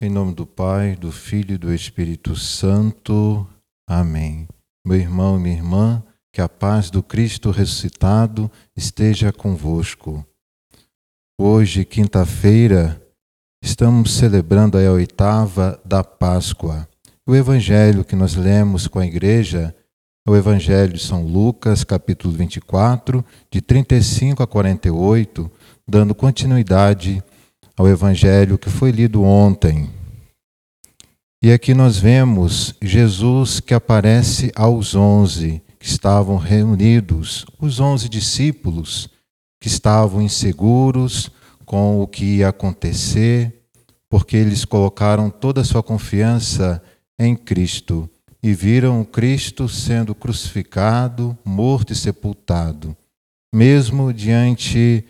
Em nome do Pai, do Filho e do Espírito Santo. Amém. Meu irmão e minha irmã, que a paz do Cristo ressuscitado esteja convosco. Hoje, quinta-feira, estamos celebrando a oitava da Páscoa. O evangelho que nós lemos com a igreja é o evangelho de São Lucas, capítulo 24, de 35 a 48, dando continuidade ao evangelho que foi lido ontem. E aqui nós vemos Jesus que aparece aos onze que estavam reunidos, os onze discípulos que estavam inseguros com o que ia acontecer, porque eles colocaram toda a sua confiança em Cristo e viram Cristo sendo crucificado, morto e sepultado. Mesmo diante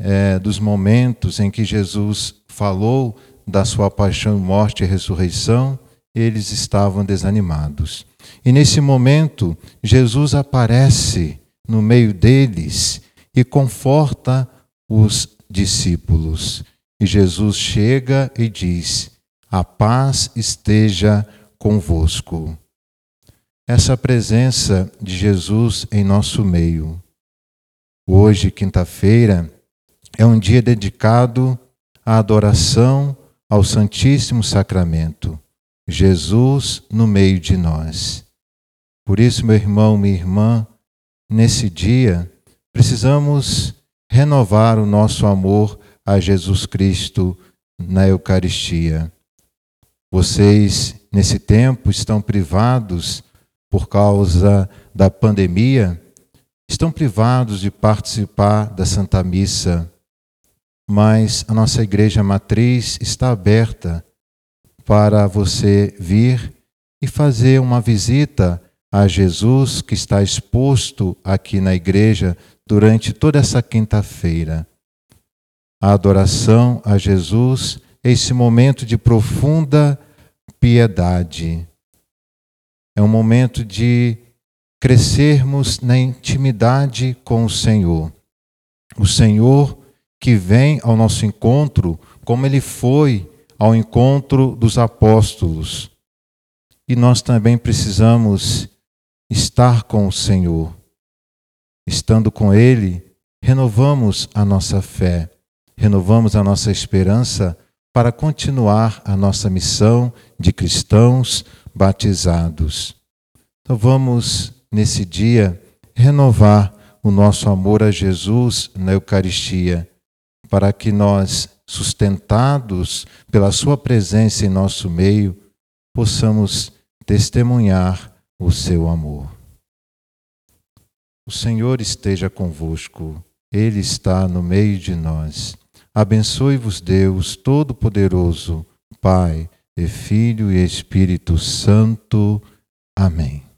é, dos momentos em que Jesus falou da sua paixão, morte e ressurreição, eles estavam desanimados. E nesse momento, Jesus aparece no meio deles e conforta os discípulos. E Jesus chega e diz: A paz esteja convosco. Essa presença de Jesus em nosso meio. Hoje, quinta-feira, é um dia dedicado à adoração ao Santíssimo Sacramento, Jesus no meio de nós. Por isso, meu irmão, minha irmã, nesse dia, precisamos renovar o nosso amor a Jesus Cristo na Eucaristia. Vocês, nesse tempo, estão privados por causa da pandemia, estão privados de participar da Santa Missa mas a nossa igreja matriz está aberta para você vir e fazer uma visita a Jesus que está exposto aqui na igreja durante toda essa quinta-feira. A adoração a Jesus é esse momento de profunda piedade. É um momento de crescermos na intimidade com o Senhor. O Senhor que vem ao nosso encontro, como ele foi ao encontro dos apóstolos. E nós também precisamos estar com o Senhor. Estando com Ele, renovamos a nossa fé, renovamos a nossa esperança para continuar a nossa missão de cristãos batizados. Então vamos, nesse dia, renovar o nosso amor a Jesus na Eucaristia para que nós, sustentados pela Sua presença em nosso meio, possamos testemunhar o seu amor. O Senhor esteja convosco, Ele está no meio de nós. Abençoe-vos, Deus Todo-Poderoso, Pai, e Filho e Espírito Santo. Amém.